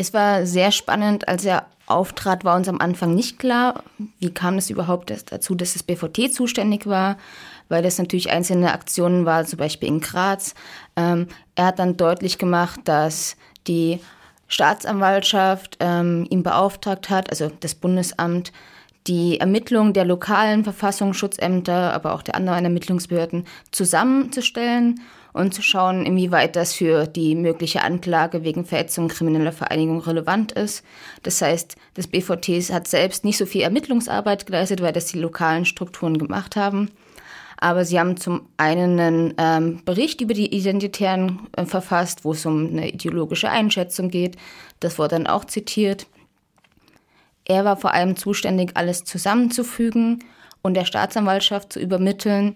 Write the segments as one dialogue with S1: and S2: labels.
S1: Es war sehr spannend, als er auftrat, war uns am Anfang nicht klar, wie kam es überhaupt dazu, dass das BVT zuständig war, weil das natürlich einzelne Aktionen war, zum Beispiel in Graz. Ähm, er hat dann deutlich gemacht, dass die Staatsanwaltschaft ähm, ihn beauftragt hat, also das Bundesamt, die Ermittlung der lokalen Verfassungsschutzämter, aber auch der anderen Ermittlungsbehörden zusammenzustellen und zu schauen, inwieweit das für die mögliche Anklage wegen Verhetzung krimineller Vereinigung relevant ist. Das heißt, das BVT hat selbst nicht so viel Ermittlungsarbeit geleistet, weil das die lokalen Strukturen gemacht haben. Aber sie haben zum einen einen ähm, Bericht über die Identitären äh, verfasst, wo es um eine ideologische Einschätzung geht. Das wurde dann auch zitiert. Er war vor allem zuständig, alles zusammenzufügen und der Staatsanwaltschaft zu übermitteln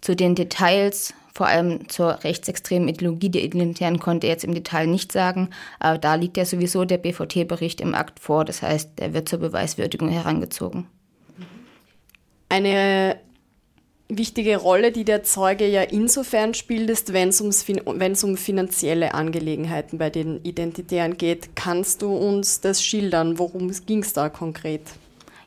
S1: zu den Details, vor allem zur rechtsextremen Ideologie der Identitären konnte er jetzt im Detail nicht sagen, aber da liegt ja sowieso der BVT-Bericht im Akt vor, das heißt, der wird zur Beweiswürdigung herangezogen.
S2: Eine wichtige Rolle, die der Zeuge ja insofern spielt, ist, wenn es um finanzielle Angelegenheiten bei den Identitären geht. Kannst du uns das schildern? Worum ging es da konkret?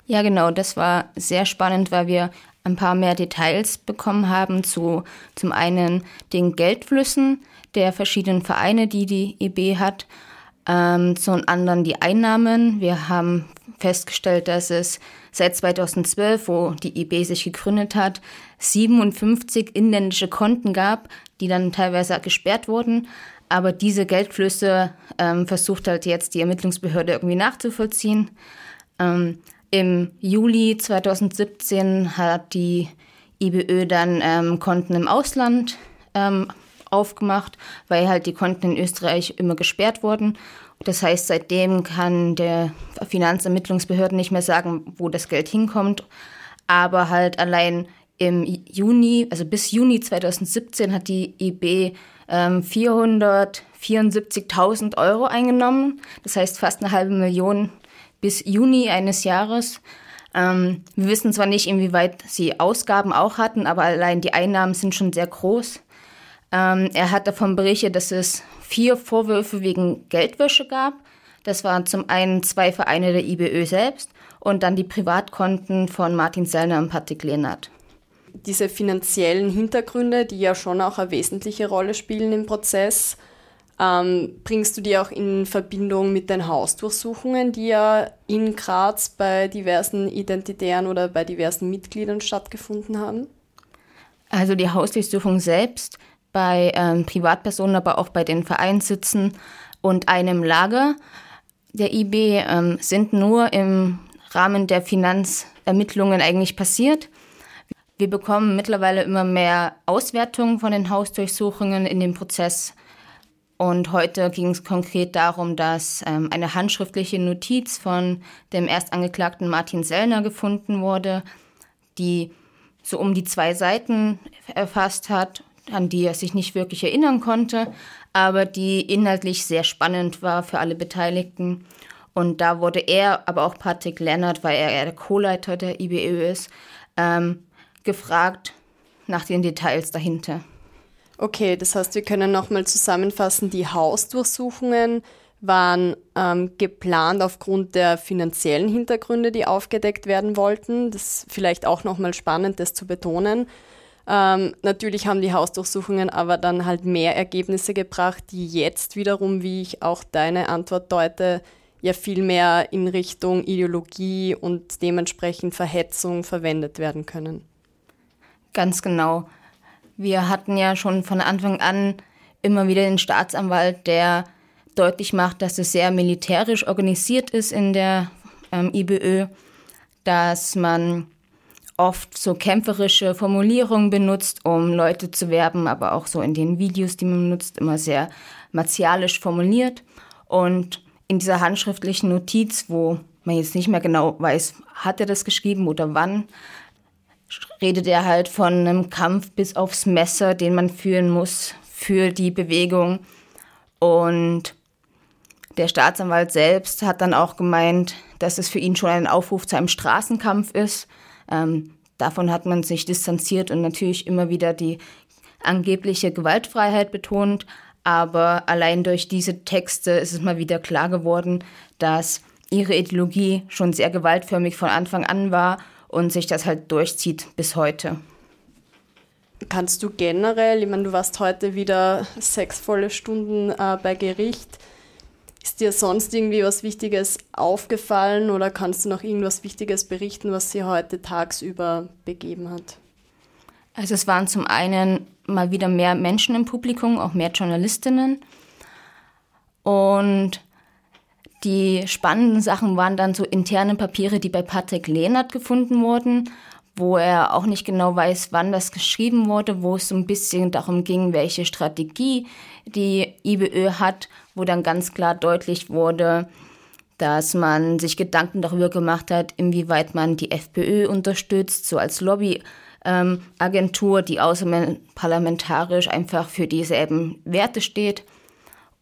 S1: Ja, genau. Das war sehr spannend, weil wir ein paar mehr Details bekommen haben zu zum einen den Geldflüssen der verschiedenen Vereine, die die EB hat, ähm, zum anderen die Einnahmen. Wir haben festgestellt, dass es seit 2012, wo die IB sich gegründet hat, 57 inländische Konten gab, die dann teilweise gesperrt wurden. Aber diese Geldflüsse ähm, versucht halt jetzt die Ermittlungsbehörde irgendwie nachzuvollziehen. Ähm, Im Juli 2017 hat die IBÖ dann ähm, Konten im Ausland ähm, aufgemacht, weil halt die Konten in Österreich immer gesperrt wurden. Das heißt, seitdem kann der Finanzermittlungsbehörden nicht mehr sagen, wo das Geld hinkommt. Aber halt allein im Juni, also bis Juni 2017 hat die IB ähm, 474.000 Euro eingenommen. Das heißt fast eine halbe Million bis Juni eines Jahres. Ähm, wir wissen zwar nicht, inwieweit sie Ausgaben auch hatten, aber allein die Einnahmen sind schon sehr groß. Ähm, er hat davon berichtet, dass es vier Vorwürfe wegen Geldwäsche gab. Das waren zum einen zwei Vereine der IBÖ selbst und dann die Privatkonten von Martin Sellner und Patrick Lehnert.
S2: Diese finanziellen Hintergründe, die ja schon auch eine wesentliche Rolle spielen im Prozess, ähm, bringst du die auch in Verbindung mit den Hausdurchsuchungen, die ja in Graz bei diversen Identitären oder bei diversen Mitgliedern stattgefunden haben?
S1: Also die Hausdurchsuchung selbst bei ähm, Privatpersonen, aber auch bei den Vereinssitzen und einem Lager der IB ähm, sind nur im Rahmen der Finanzermittlungen eigentlich passiert. Wir bekommen mittlerweile immer mehr Auswertungen von den Hausdurchsuchungen in dem Prozess. Und heute ging es konkret darum, dass ähm, eine handschriftliche Notiz von dem Erstangeklagten Martin Sellner gefunden wurde, die so um die zwei Seiten erfasst hat an die er sich nicht wirklich erinnern konnte, aber die inhaltlich sehr spannend war für alle Beteiligten. Und da wurde er, aber auch Patrick Lennart, weil er der Co-Leiter der IBÖ ist, ähm, gefragt nach den Details dahinter.
S2: Okay, das heißt, wir können nochmal zusammenfassen, die Hausdurchsuchungen waren ähm, geplant aufgrund der finanziellen Hintergründe, die aufgedeckt werden wollten. Das ist vielleicht auch nochmal spannend, das zu betonen. Ähm, natürlich haben die Hausdurchsuchungen aber dann halt mehr Ergebnisse gebracht, die jetzt wiederum, wie ich auch deine Antwort deute, ja viel mehr in Richtung Ideologie und dementsprechend Verhetzung verwendet werden können.
S1: Ganz genau. Wir hatten ja schon von Anfang an immer wieder den Staatsanwalt, der deutlich macht, dass es sehr militärisch organisiert ist in der ähm, IBÖ, dass man oft so kämpferische Formulierungen benutzt, um Leute zu werben, aber auch so in den Videos, die man nutzt, immer sehr martialisch formuliert. Und in dieser handschriftlichen Notiz, wo man jetzt nicht mehr genau weiß, hat er das geschrieben oder wann, redet er halt von einem Kampf bis aufs Messer, den man führen muss für die Bewegung. Und der Staatsanwalt selbst hat dann auch gemeint, dass es für ihn schon ein Aufruf zu einem Straßenkampf ist ähm, davon hat man sich distanziert und natürlich immer wieder die angebliche Gewaltfreiheit betont. Aber allein durch diese Texte ist es mal wieder klar geworden, dass ihre Ideologie schon sehr gewaltförmig von Anfang an war und sich das halt durchzieht bis heute.
S2: Kannst du generell, ich meine, du warst heute wieder sechs volle Stunden äh, bei Gericht. Ist dir sonst irgendwie was Wichtiges aufgefallen oder kannst du noch irgendwas Wichtiges berichten, was sie heute tagsüber begeben hat?
S1: Also es waren zum einen mal wieder mehr Menschen im Publikum, auch mehr Journalistinnen. Und die spannenden Sachen waren dann so interne Papiere, die bei Patrick Lehnert gefunden wurden, wo er auch nicht genau weiß, wann das geschrieben wurde, wo es so ein bisschen darum ging, welche Strategie die IBÖ hat, wo dann ganz klar deutlich wurde, dass man sich Gedanken darüber gemacht hat, inwieweit man die FPÖ unterstützt, so als Lobbyagentur, die außerparlamentarisch einfach für dieselben Werte steht.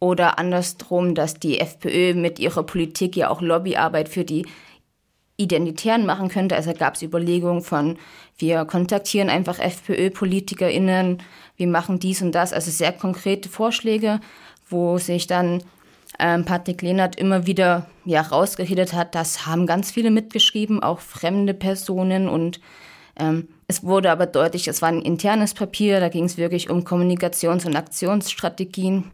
S1: Oder andersrum, dass die FPÖ mit ihrer Politik ja auch Lobbyarbeit für die Identitären machen könnte. Also gab es Überlegungen von, wir kontaktieren einfach FPÖ-PolitikerInnen, wir machen dies und das, also sehr konkrete Vorschläge, wo sich dann ähm, Patrick Lehnert immer wieder ja, rausgeredet hat, das haben ganz viele mitgeschrieben, auch fremde Personen und ähm, es wurde aber deutlich, es war ein internes Papier, da ging es wirklich um Kommunikations- und Aktionsstrategien.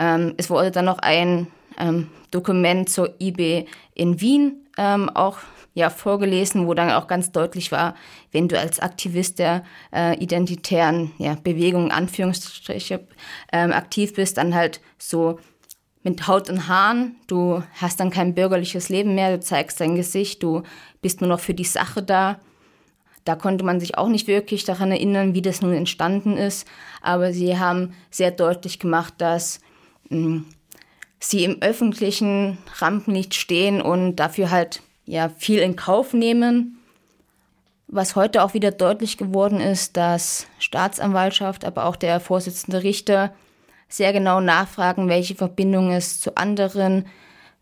S1: Ähm, es wurde dann noch ein ähm, Dokument zur IB in Wien ähm, auch ja, vorgelesen, wo dann auch ganz deutlich war, wenn du als Aktivist der äh, identitären ja, Bewegung, Anführungsstriche, ähm, aktiv bist, dann halt so mit Haut und Haaren, du hast dann kein bürgerliches Leben mehr, du zeigst dein Gesicht, du bist nur noch für die Sache da. Da konnte man sich auch nicht wirklich daran erinnern, wie das nun entstanden ist, aber sie haben sehr deutlich gemacht, dass sie im öffentlichen Rampenlicht stehen und dafür halt ja viel in Kauf nehmen. Was heute auch wieder deutlich geworden ist, dass Staatsanwaltschaft, aber auch der Vorsitzende Richter sehr genau nachfragen, welche Verbindung es zu anderen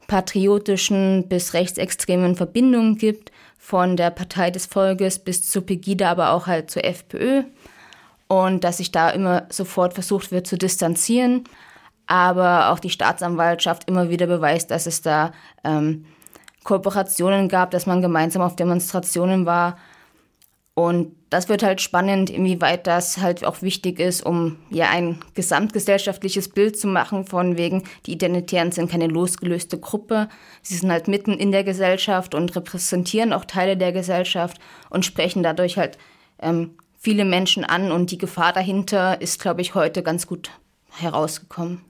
S1: patriotischen bis rechtsextremen Verbindungen gibt, von der Partei des Volkes bis zu Pegida, aber auch halt zur FPÖ. Und dass sich da immer sofort versucht wird zu distanzieren, aber auch die Staatsanwaltschaft immer wieder beweist, dass es da ähm, Kooperationen gab, dass man gemeinsam auf Demonstrationen war. Und das wird halt spannend, inwieweit das halt auch wichtig ist, um ja ein gesamtgesellschaftliches Bild zu machen, von wegen, die Identitären sind keine losgelöste Gruppe. Sie sind halt mitten in der Gesellschaft und repräsentieren auch Teile der Gesellschaft und sprechen dadurch halt ähm, viele Menschen an. Und die Gefahr dahinter ist, glaube ich, heute ganz gut herausgekommen.